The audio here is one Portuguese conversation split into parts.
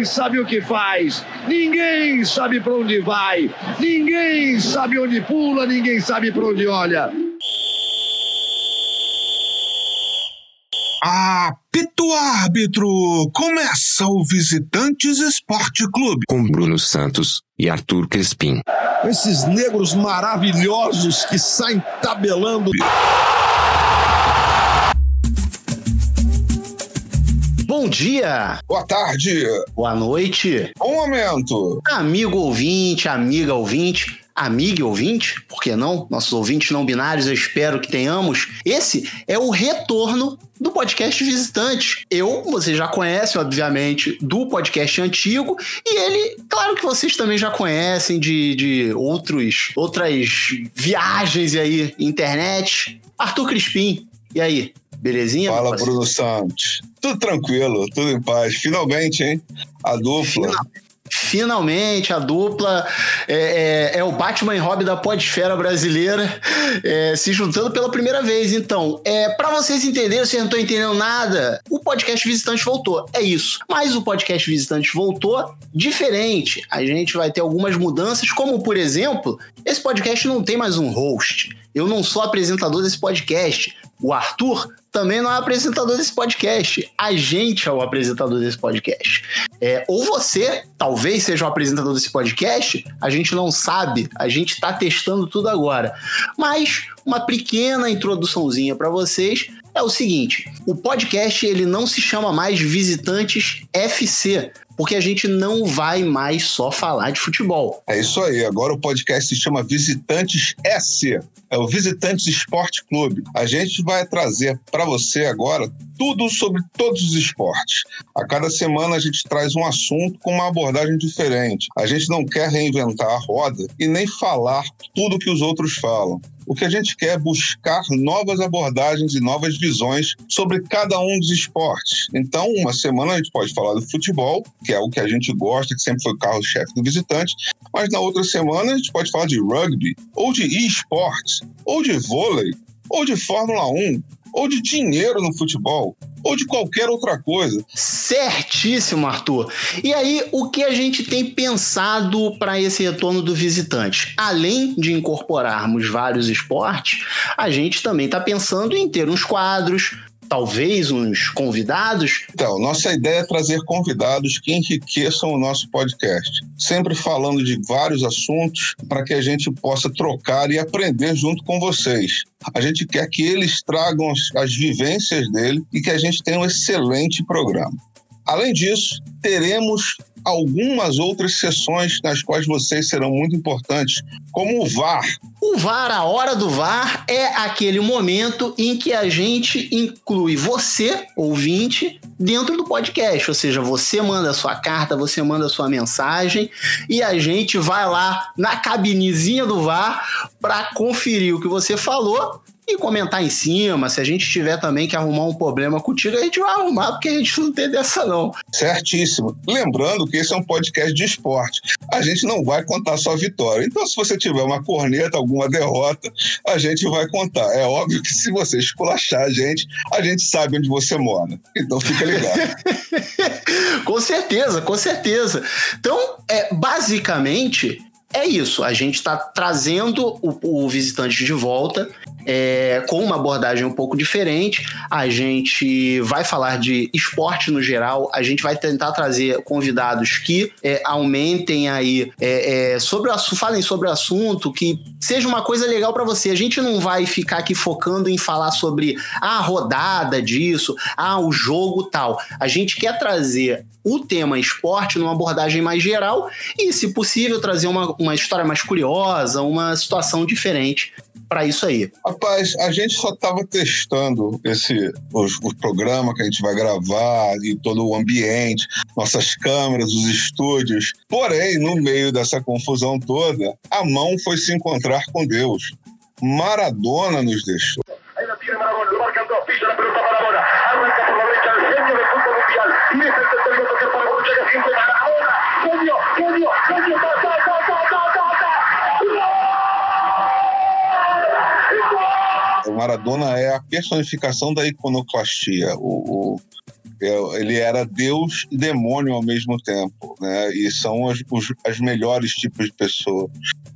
Ninguém sabe o que faz, ninguém sabe para onde vai, ninguém sabe onde pula, ninguém sabe para onde olha. Apito árbitro! Começa o Visitantes Esporte Clube. Com Bruno Santos e Arthur Crespim. Esses negros maravilhosos que saem tabelando. Bom dia, Boa tarde. boa noite, Um momento. amigo ouvinte, amiga ouvinte, amiga ouvinte, por que não? Nossos ouvintes não binários, eu espero que tenhamos. Esse é o retorno do podcast Visitante. Eu, vocês já conhecem, obviamente, do podcast antigo, e ele, claro que vocês também já conhecem de, de outros, outras viagens aí, internet. Arthur Crispim, e aí? Belezinha? Fala, parceiro? Bruno Santos. Tudo tranquilo, tudo em paz. Finalmente, hein? A dupla. Finalmente, a dupla é, é- é o Batman e Robin da podesfera brasileira é, se juntando pela primeira vez. Então, é, para vocês entenderem, vocês não estão entendendo nada, o podcast Visitante voltou. É isso. Mas o podcast Visitante voltou diferente. A gente vai ter algumas mudanças, como, por exemplo, esse podcast não tem mais um host. Eu não sou apresentador desse podcast. O Arthur também não é apresentador desse podcast. A gente é o apresentador desse podcast. É, ou você talvez seja o apresentador desse podcast, a gente não sabe, a gente está testando tudo agora. Mas uma pequena introduçãozinha para vocês é o seguinte: o podcast ele não se chama mais Visitantes FC, porque a gente não vai mais só falar de futebol. É isso aí. Agora o podcast se chama Visitantes SC. É o Visitantes Esporte Clube. A gente vai trazer para você agora tudo sobre todos os esportes. A cada semana a gente traz um assunto com uma abordagem diferente. A gente não quer reinventar a roda e nem falar tudo que os outros falam. O que a gente quer é buscar novas abordagens e novas visões sobre cada um dos esportes. Então, uma semana a gente pode falar do futebol, que é o que a gente gosta, que sempre foi o carro-chefe do visitante, mas na outra semana a gente pode falar de rugby, ou de esportes, ou de vôlei, ou de Fórmula 1, ou de dinheiro no futebol, ou de qualquer outra coisa. Certíssimo, Arthur. E aí, o que a gente tem pensado para esse retorno do visitante? Além de incorporarmos vários esportes, a gente também está pensando em ter uns quadros, talvez uns convidados. Então, nossa ideia é trazer convidados que enriqueçam o nosso podcast, sempre falando de vários assuntos para que a gente possa trocar e aprender junto com vocês. A gente quer que eles tragam as, as vivências dele e que a gente tenha um excelente programa. Além disso, teremos algumas outras sessões nas quais vocês serão muito importantes, como o VAR. O VAR, a hora do VAR, é aquele momento em que a gente inclui você, ouvinte, dentro do podcast. Ou seja, você manda a sua carta, você manda a sua mensagem e a gente vai lá na cabinezinha do VAR para conferir o que você falou e comentar em cima. Se a gente tiver também que arrumar um problema contigo, a gente vai arrumar, porque a gente não tem dessa, não. Certíssimo. Lembrando que esse é um podcast de esporte. A gente não vai contar só vitória. Então, se você tiver uma corneta, alguma derrota, a gente vai contar. É óbvio que se você esculachar a gente, a gente sabe onde você mora. Então, fica ligado. com certeza, com certeza. Então, é, basicamente, é isso. A gente está trazendo o, o visitante de volta é, com uma abordagem um pouco diferente. A gente vai falar de esporte no geral. A gente vai tentar trazer convidados que é, aumentem aí é, é, sobre o falem sobre o assunto, que seja uma coisa legal para você. A gente não vai ficar aqui focando em falar sobre a rodada disso, ah, o jogo tal. A gente quer trazer o tema esporte numa abordagem mais geral e, se possível, trazer uma, uma história mais curiosa, uma situação diferente para isso aí. Rapaz, a gente só estava testando esse o, o, programa que a gente vai gravar e todo o ambiente, nossas câmeras, os estúdios. Porém, no meio dessa confusão toda, a mão foi se encontrar com Deus. Maradona nos deixou. Maradona é a personificação da iconoclastia. O, o, ele era Deus e demônio ao mesmo tempo, né? E são as, os, as melhores tipos de pessoas,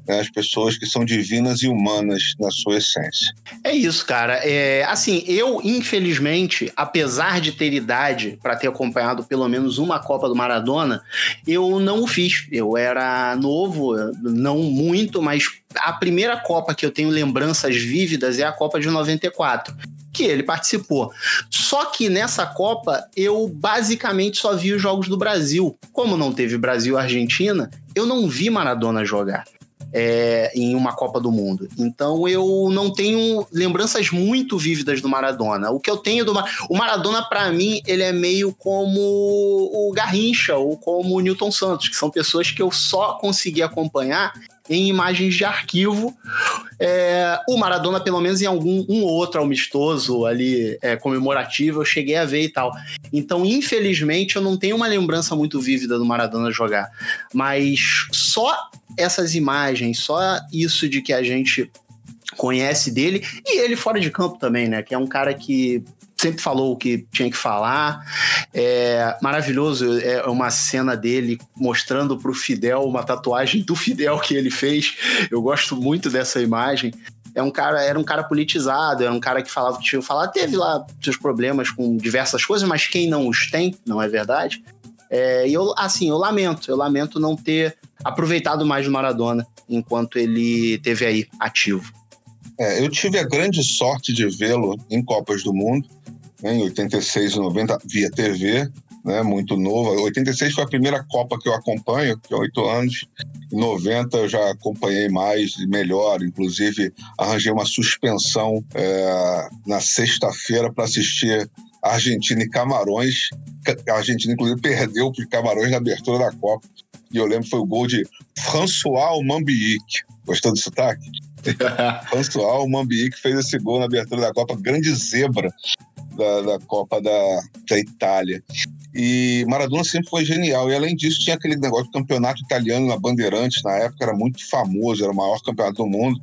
né? as pessoas que são divinas e humanas na sua essência. É isso, cara. É, assim, eu infelizmente, apesar de ter idade para ter acompanhado pelo menos uma Copa do Maradona, eu não o fiz. Eu era novo, não muito, mas a primeira Copa que eu tenho lembranças vívidas é a Copa de 94 que ele participou. Só que nessa Copa eu basicamente só vi os jogos do Brasil. Como não teve Brasil e Argentina, eu não vi Maradona jogar. É, em uma Copa do Mundo. Então eu não tenho lembranças muito vívidas do Maradona. O que eu tenho do Mar... o Maradona para mim ele é meio como o Garrincha ou como o Newton Santos, que são pessoas que eu só consegui acompanhar em imagens de arquivo. É, o Maradona, pelo menos em algum um outro amistoso ali é, comemorativo, eu cheguei a ver e tal. Então, infelizmente, eu não tenho uma lembrança muito vívida do Maradona jogar. Mas só essas imagens, só isso de que a gente conhece dele e ele fora de campo também, né? Que é um cara que sempre falou o que tinha que falar. É maravilhoso, é uma cena dele mostrando para o Fidel uma tatuagem do Fidel que ele fez. Eu gosto muito dessa imagem. É um cara, era um cara politizado, era um cara que falava que tinha que falar. Teve lá seus problemas com diversas coisas, mas quem não os tem, não é verdade? É, e eu, assim, eu lamento, eu lamento não ter aproveitado mais do Maradona enquanto ele teve aí ativo. É, eu tive a grande sorte de vê-lo em Copas do Mundo, né, em 86 e 90, via TV, né, muito novo. 86 foi a primeira Copa que eu acompanho, que é oito anos. Em 90 eu já acompanhei mais e melhor, inclusive arranjei uma suspensão é, na sexta-feira para assistir Argentina e Camarões. A Argentina, inclusive, perdeu para Camarões na abertura da Copa. E eu lembro que foi o gol de François Mambiik. Gostou do sotaque? François Mambiik fez esse gol na abertura da Copa, grande zebra da, da Copa da, da Itália. E Maradona sempre foi genial. E além disso, tinha aquele negócio do campeonato italiano na Bandeirantes, na época era muito famoso, era o maior campeonato do mundo.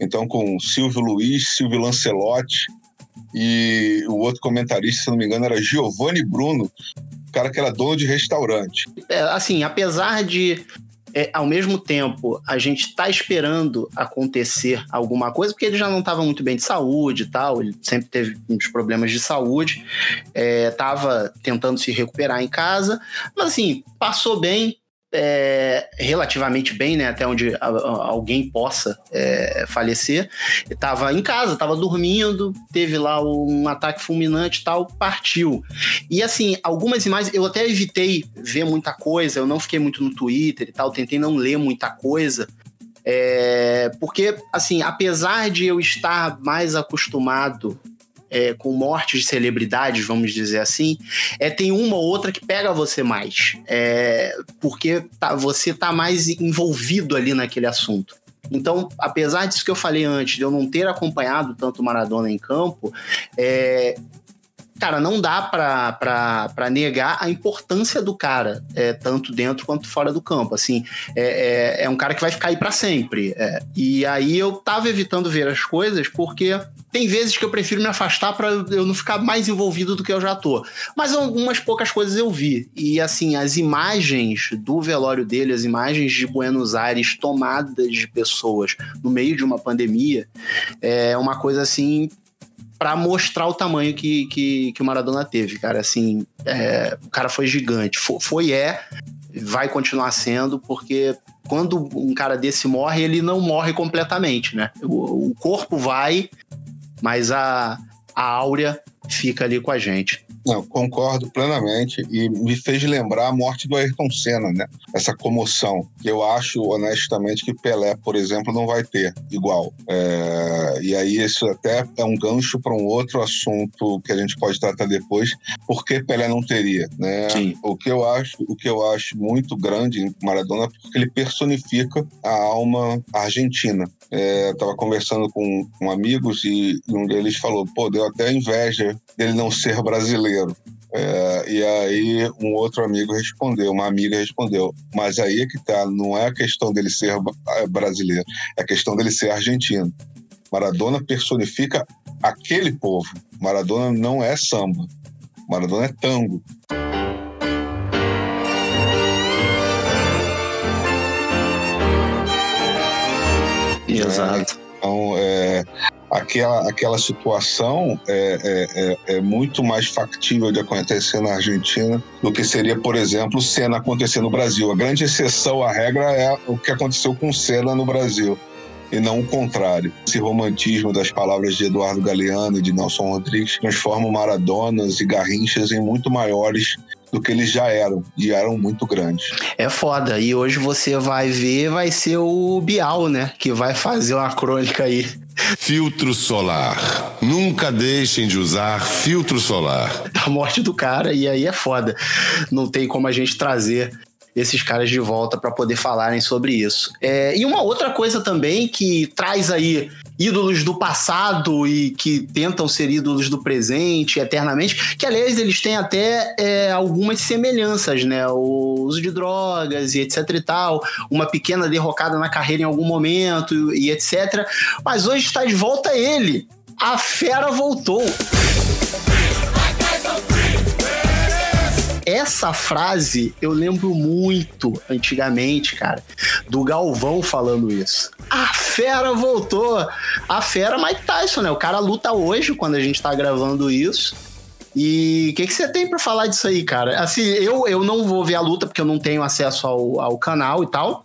Então, com Silvio Luiz, Silvio Lancelotti e o outro comentarista, se não me engano, era Giovanni Bruno, cara que era dono de restaurante. É, assim, apesar de é, ao mesmo tempo, a gente está esperando acontecer alguma coisa, porque ele já não estava muito bem de saúde e tal, ele sempre teve uns problemas de saúde, estava é, tentando se recuperar em casa, mas assim, passou bem, é, relativamente bem, né? Até onde a, a, alguém possa é, falecer. Estava em casa, estava dormindo, teve lá um ataque fulminante e tal, partiu. E assim, algumas imagens, eu até evitei ver muita coisa, eu não fiquei muito no Twitter e tal, tentei não ler muita coisa. É, porque, assim, apesar de eu estar mais acostumado é, com mortes de celebridades, vamos dizer assim, é, tem uma ou outra que pega você mais. É, porque tá, você tá mais envolvido ali naquele assunto. Então, apesar disso que eu falei antes, de eu não ter acompanhado tanto Maradona em campo, é, cara, não dá para negar a importância do cara, é, tanto dentro quanto fora do campo. Assim, é, é, é um cara que vai ficar aí para sempre. É. E aí eu tava evitando ver as coisas porque tem vezes que eu prefiro me afastar para eu não ficar mais envolvido do que eu já tô. Mas algumas poucas coisas eu vi. E assim, as imagens do velório dele, as imagens de Buenos Aires tomadas de pessoas no meio de uma pandemia, é uma coisa assim para mostrar o tamanho que, que, que, o Maradona teve, cara. Assim, é, o cara foi gigante. Foi, foi, é, vai continuar sendo, porque quando um cara desse morre, ele não morre completamente, né? O, o corpo vai, mas a, a áurea fica ali com a gente. Não, concordo plenamente e me fez lembrar a morte do Ayrton Senna, né? Essa comoção. Eu acho, honestamente, que Pelé, por exemplo, não vai ter igual. É... E aí isso até é um gancho para um outro assunto que a gente pode tratar depois. Por que Pelé não teria, né? Sim. O que eu acho, o que eu acho muito grande em Maradona é porque ele personifica a alma argentina. É, tava conversando com, com amigos e um deles falou: pô, deu até inveja dele não ser brasileiro. É, e aí um outro amigo respondeu, uma amiga respondeu, mas aí é que tá, não é a questão dele ser é, brasileiro, é a questão dele ser argentino. Maradona personifica aquele povo. Maradona não é samba. Maradona é tango. Exato. Então, é, aquela, aquela situação é, é, é, é, muito mais factível de acontecer na Argentina do que seria, por exemplo, Senna acontecer no Brasil. A grande exceção à regra é o que aconteceu com Senna no Brasil. E não o contrário. Esse romantismo das palavras de Eduardo Galeano e de Nelson Rodrigues transforma Maradonas e Garrinchas em muito maiores do que eles já eram, e eram muito grandes. É foda. E hoje você vai ver, vai ser o Bial, né? Que vai fazer uma crônica aí. Filtro solar. Nunca deixem de usar filtro solar. A morte do cara, e aí é foda. Não tem como a gente trazer esses caras de volta para poder falarem sobre isso. É, e uma outra coisa também que traz aí ídolos do passado e que tentam ser ídolos do presente eternamente, que aliás eles têm até é, algumas semelhanças, né? O uso de drogas e etc e tal, uma pequena derrocada na carreira em algum momento e etc. Mas hoje está de volta ele. A fera voltou. Essa frase eu lembro muito antigamente, cara, do Galvão falando isso. A fera voltou. A fera Mike Tyson, né? O cara luta hoje quando a gente tá gravando isso. E o que, que você tem para falar disso aí, cara? Assim, eu, eu não vou ver a luta porque eu não tenho acesso ao, ao canal e tal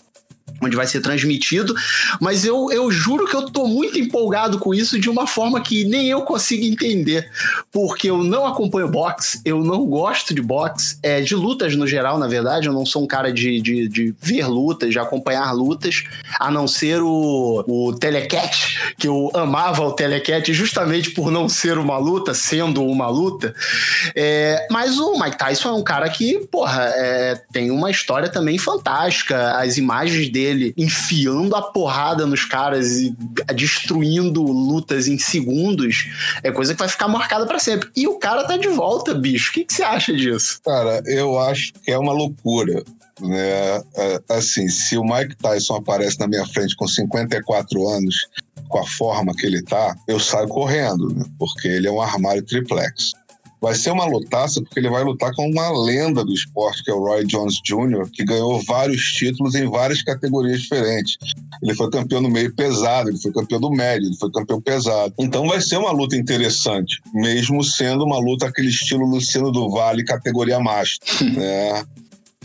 onde vai ser transmitido, mas eu, eu juro que eu tô muito empolgado com isso de uma forma que nem eu consigo entender, porque eu não acompanho boxe, eu não gosto de boxe, é, de lutas no geral, na verdade, eu não sou um cara de, de, de ver lutas, de acompanhar lutas, a não ser o, o Telecat, que eu amava o Telecat justamente por não ser uma luta, sendo uma luta, é, mas o Mike Tyson é um cara que, porra, é, tem uma história também fantástica, as imagens dele dele enfiando a porrada nos caras e destruindo lutas em segundos, é coisa que vai ficar marcada para sempre. E o cara tá de volta, bicho. O que, você acha disso? Cara, eu acho que é uma loucura né? É, assim, se o Mike Tyson aparece na minha frente com 54 anos, com a forma que ele tá, eu saio correndo, né? porque ele é um armário triplex. Vai ser uma lutaça porque ele vai lutar com uma lenda do esporte, que é o Roy Jones Jr., que ganhou vários títulos em várias categorias diferentes. Ele foi campeão no meio pesado, ele foi campeão do médio, ele foi campeão pesado. Então vai ser uma luta interessante, mesmo sendo uma luta aquele estilo Luciano do Vale, categoria master. né?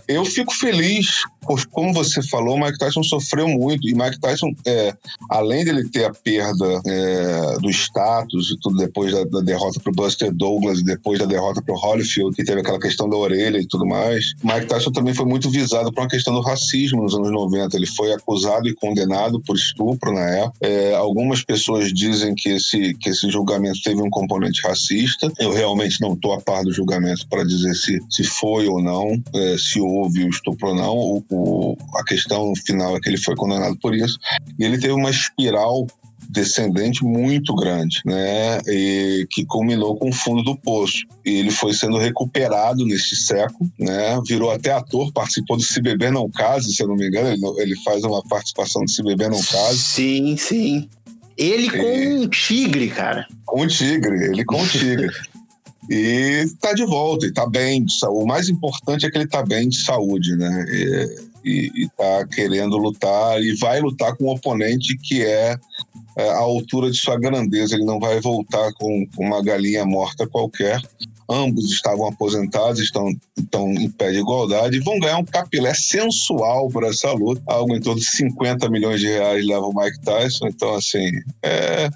Eu fico feliz, como você falou, Mike Tyson sofreu muito. E Mike Tyson, é, além dele ter a perda é, do status e tudo depois da, da derrota para o Buster Douglas e depois da derrota para o Holyfield, que teve aquela questão da orelha e tudo mais, Mike Tyson também foi muito visado por uma questão do racismo nos anos 90. Ele foi acusado e condenado por estupro na época. É, algumas pessoas dizem que esse, que esse julgamento teve um componente racista. Eu realmente não estou a par do julgamento para dizer se, se foi ou não, é, se houve houve o estupro ou não. O, o, a questão final é que ele foi condenado por isso. E ele teve uma espiral descendente muito grande, né? E que culminou com o fundo do poço. E ele foi sendo recuperado neste século, né? Virou até ator, participou do Se Beber Não Case, se eu não me engano, ele, ele faz uma participação do Se Beber Não Case. Sim, sim. Ele com e... um tigre, cara. Com um tigre, ele com um tigre. E está de volta, e está bem. O mais importante é que ele está bem de saúde, né? E está querendo lutar e vai lutar com um oponente que é, é a altura de sua grandeza. Ele não vai voltar com uma galinha morta qualquer. Ambos estavam aposentados, estão, estão em pé de igualdade vão ganhar um capilé sensual por essa luta. Algo em torno de 50 milhões de reais leva o Mike Tyson. Então, assim, é,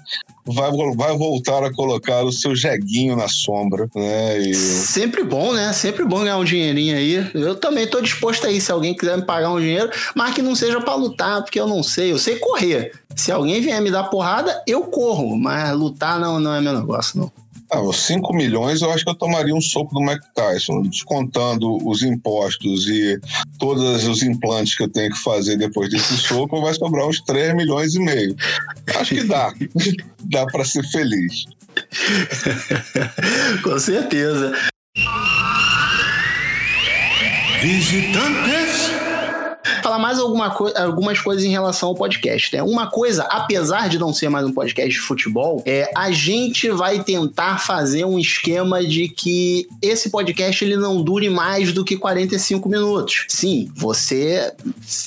vai, vai voltar a colocar o seu jeguinho na sombra, né? E... Sempre bom, né? Sempre bom ganhar um dinheirinho aí. Eu também tô disposto aí, se alguém quiser me pagar um dinheiro, mas que não seja para lutar, porque eu não sei, eu sei correr. Se alguém vier me dar porrada, eu corro, mas lutar não, não é meu negócio, não. Ah, os 5 milhões eu acho que eu tomaria um soco do Mike Tyson, descontando os impostos e todos os implantes que eu tenho que fazer depois desse soco, vai sobrar uns 3 milhões e meio. Acho que dá. dá para ser feliz. Com certeza. Visitantes falar mais alguma co algumas coisas em relação ao podcast. Né? Uma coisa, apesar de não ser mais um podcast de futebol, é a gente vai tentar fazer um esquema de que esse podcast ele não dure mais do que 45 minutos. Sim, você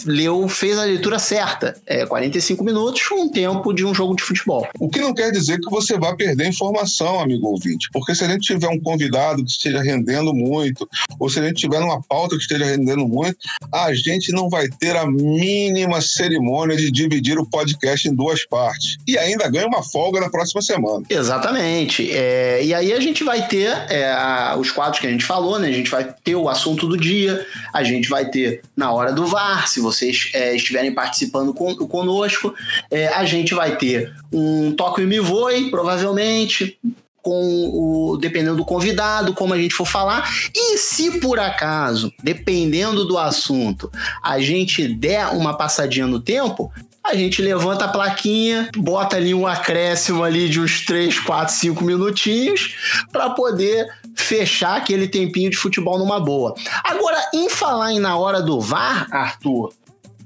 leu, fez a leitura certa. É 45 minutos, um tempo de um jogo de futebol. O que não quer dizer que você vai perder informação, amigo ouvinte, porque se a gente tiver um convidado que esteja rendendo muito, ou se a gente tiver uma pauta que esteja rendendo muito, a gente não vai ter a mínima cerimônia de dividir o podcast em duas partes. E ainda ganha uma folga na próxima semana. Exatamente. É, e aí a gente vai ter é, a, os quadros que a gente falou, né? A gente vai ter o assunto do dia, a gente vai ter na hora do VAR, se vocês é, estiverem participando com, conosco, é, a gente vai ter um toque e me voe, provavelmente, com o dependendo do convidado, como a gente for falar. E se por acaso, dependendo do assunto, a gente der uma passadinha no tempo, a gente levanta a plaquinha, bota ali um acréscimo ali de uns 3, 4, 5 minutinhos para poder fechar aquele tempinho de futebol numa boa. Agora, em falar em na hora do VAR, Arthur,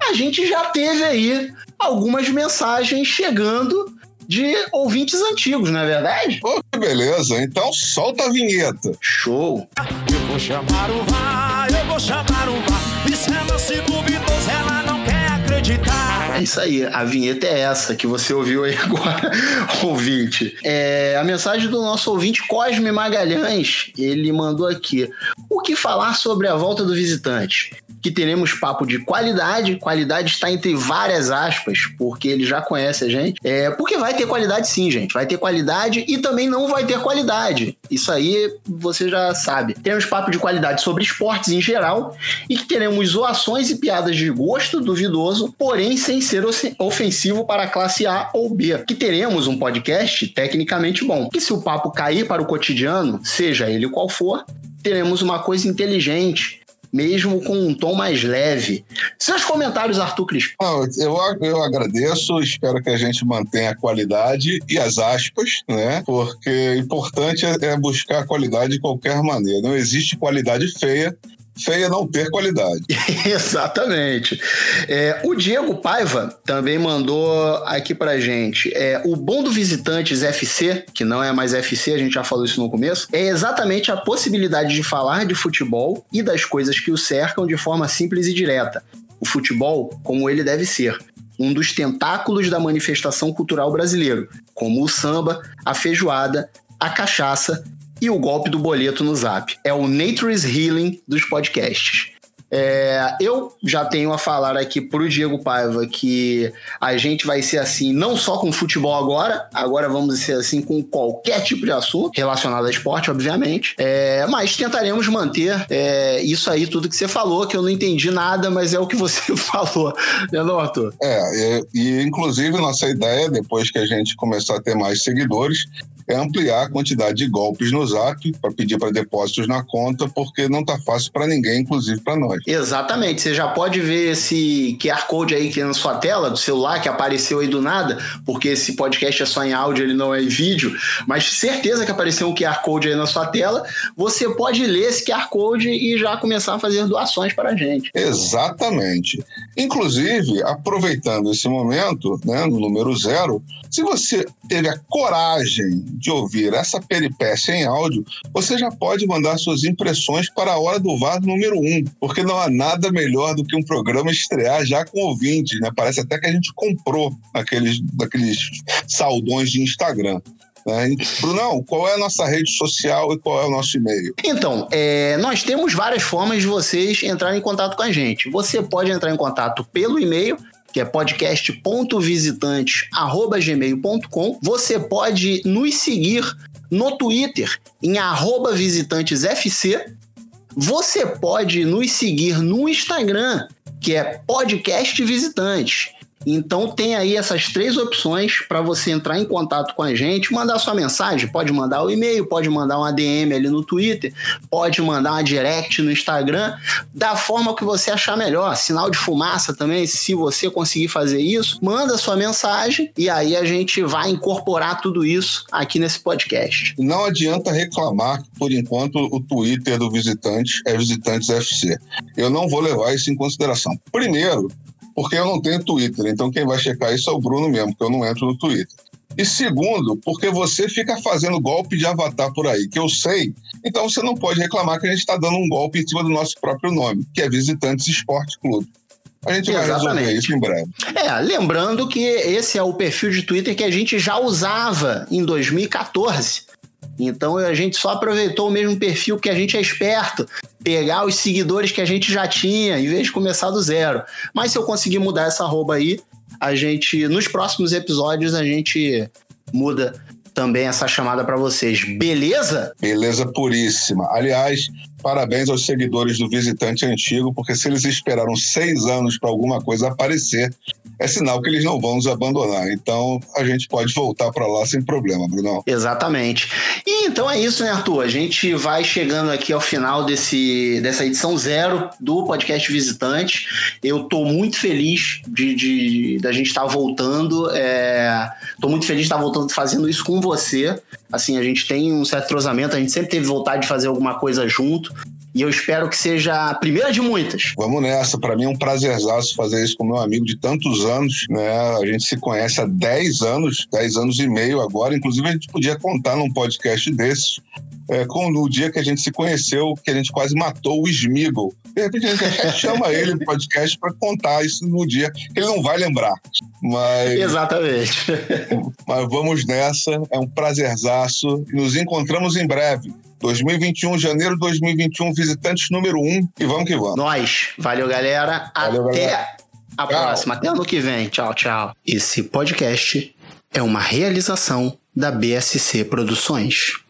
a gente já teve aí algumas mensagens chegando de ouvintes antigos, não é verdade? Pô, que beleza. Então solta a vinheta. Show. Eu vou chamar o VAR, eu vou chamar o VAR. Isso é lance duvidoso, ela não quer acreditar. É isso aí, a vinheta é essa que você ouviu aí agora, ouvinte. É, a mensagem do nosso ouvinte Cosme Magalhães, ele mandou aqui. O que falar sobre a volta do visitante? Que teremos papo de qualidade. Qualidade está entre várias aspas, porque ele já conhece a gente. É, porque vai ter qualidade sim, gente. Vai ter qualidade e também não vai ter qualidade. Isso aí você já sabe. Teremos papo de qualidade sobre esportes em geral e que teremos zoações e piadas de gosto duvidoso, porém sem ser ofensivo para a classe A ou B. Que teremos um podcast tecnicamente bom. Que se o papo cair para o cotidiano, seja ele qual for, teremos uma coisa inteligente mesmo com um tom mais leve. Seus comentários, Arthur Crispo. eu, eu agradeço, espero que a gente mantenha a qualidade e as aspas, né? Porque o importante é, é buscar a qualidade de qualquer maneira. Não existe qualidade feia, feia não ter qualidade. Exatamente. É, o Diego Paiva também mandou aqui pra gente. É, o bom do Visitantes FC, que não é mais FC, a gente já falou isso no começo, é exatamente a possibilidade de falar de futebol e das coisas que o cercam de forma simples e direta. O futebol como ele deve ser. Um dos tentáculos da manifestação cultural brasileiro, como o samba, a feijoada, a cachaça e o golpe do boleto no zap. É o Nature's Healing dos podcasts. É, eu já tenho a falar aqui pro Diego Paiva que a gente vai ser assim, não só com futebol agora, agora vamos ser assim com qualquer tipo de assunto relacionado a esporte, obviamente, é, mas tentaremos manter é, isso aí, tudo que você falou, que eu não entendi nada, mas é o que você falou, né, Arthur? É, e, e inclusive nossa ideia, depois que a gente começar a ter mais seguidores, é ampliar a quantidade de golpes no Zap para pedir para depósitos na conta, porque não está fácil para ninguém, inclusive para nós. Exatamente. Você já pode ver esse QR Code aí que é na sua tela do celular, que apareceu aí do nada, porque esse podcast é só em áudio, ele não é em vídeo, mas certeza que apareceu um QR Code aí na sua tela. Você pode ler esse QR Code e já começar a fazer doações para a gente. Exatamente. Inclusive, aproveitando esse momento, né, no número zero, se você teve a coragem de ouvir essa peripécia em áudio, você já pode mandar suas impressões para a Hora do VAR número 1, um, porque não há nada melhor do que um programa estrear já com ouvintes, né? Parece até que a gente comprou aqueles, daqueles saldões de Instagram. Né? Brunão, qual é a nossa rede social e qual é o nosso e-mail? Então, é, nós temos várias formas de vocês entrarem em contato com a gente. Você pode entrar em contato pelo e-mail, que é podcast.visitantes@gmail.com. Você pode nos seguir no Twitter em @visitantesfc. Você pode nos seguir no Instagram, que é podcast visitantes. Então tem aí essas três opções para você entrar em contato com a gente, mandar sua mensagem, pode mandar o e-mail, pode mandar um ADM ali no Twitter, pode mandar uma direct no Instagram, da forma que você achar melhor. Sinal de fumaça também, se você conseguir fazer isso, manda sua mensagem e aí a gente vai incorporar tudo isso aqui nesse podcast. Não adianta reclamar que, por enquanto, o Twitter do visitante é Visitantes FC. Eu não vou levar isso em consideração. Primeiro, porque eu não tenho Twitter, então quem vai checar isso é o Bruno mesmo, porque eu não entro no Twitter. E segundo, porque você fica fazendo golpe de avatar por aí, que eu sei, então você não pode reclamar que a gente está dando um golpe em cima do nosso próprio nome, que é Visitantes Esporte Clube. A gente vai Exatamente. resolver isso em breve. É, lembrando que esse é o perfil de Twitter que a gente já usava em 2014. Então a gente só aproveitou o mesmo perfil que a gente é esperto, pegar os seguidores que a gente já tinha, em vez de começar do zero. Mas se eu conseguir mudar essa arroba aí, a gente nos próximos episódios a gente muda também essa chamada para vocês. Beleza? Beleza puríssima. Aliás, parabéns aos seguidores do Visitante Antigo, porque se eles esperaram seis anos para alguma coisa aparecer, é sinal que eles não vão nos abandonar. Então a gente pode voltar para lá sem problema, Brunão. Exatamente. E então é isso, né, Arthur? A gente vai chegando aqui ao final desse, dessa edição zero do podcast Visitante. Eu tô muito feliz de, de da gente estar tá voltando. É, tô muito feliz de estar tá voltando fazendo isso com você. Assim, a gente tem um certo trozamento, a gente sempre teve vontade de fazer alguma coisa junto. E eu espero que seja a primeira de muitas. Vamos nessa. Para mim é um prazerzaço fazer isso com meu amigo de tantos anos. Né? A gente se conhece há 10 anos, 10 anos e meio agora. Inclusive, a gente podia contar num podcast desses. É, com o dia que a gente se conheceu, que a gente quase matou o Smiggle. De repente a gente chama ele no podcast para contar isso no dia, que ele não vai lembrar. Mas, Exatamente. mas vamos nessa, é um prazerzaço. Nos encontramos em breve. 2021, janeiro de 2021, visitantes número 1 um, e vamos que vamos. Nós. Valeu, galera. Valeu, Até galera. a Tchau. próxima. Até ano que vem. Tchau, tchau. Esse podcast é uma realização da BSC Produções.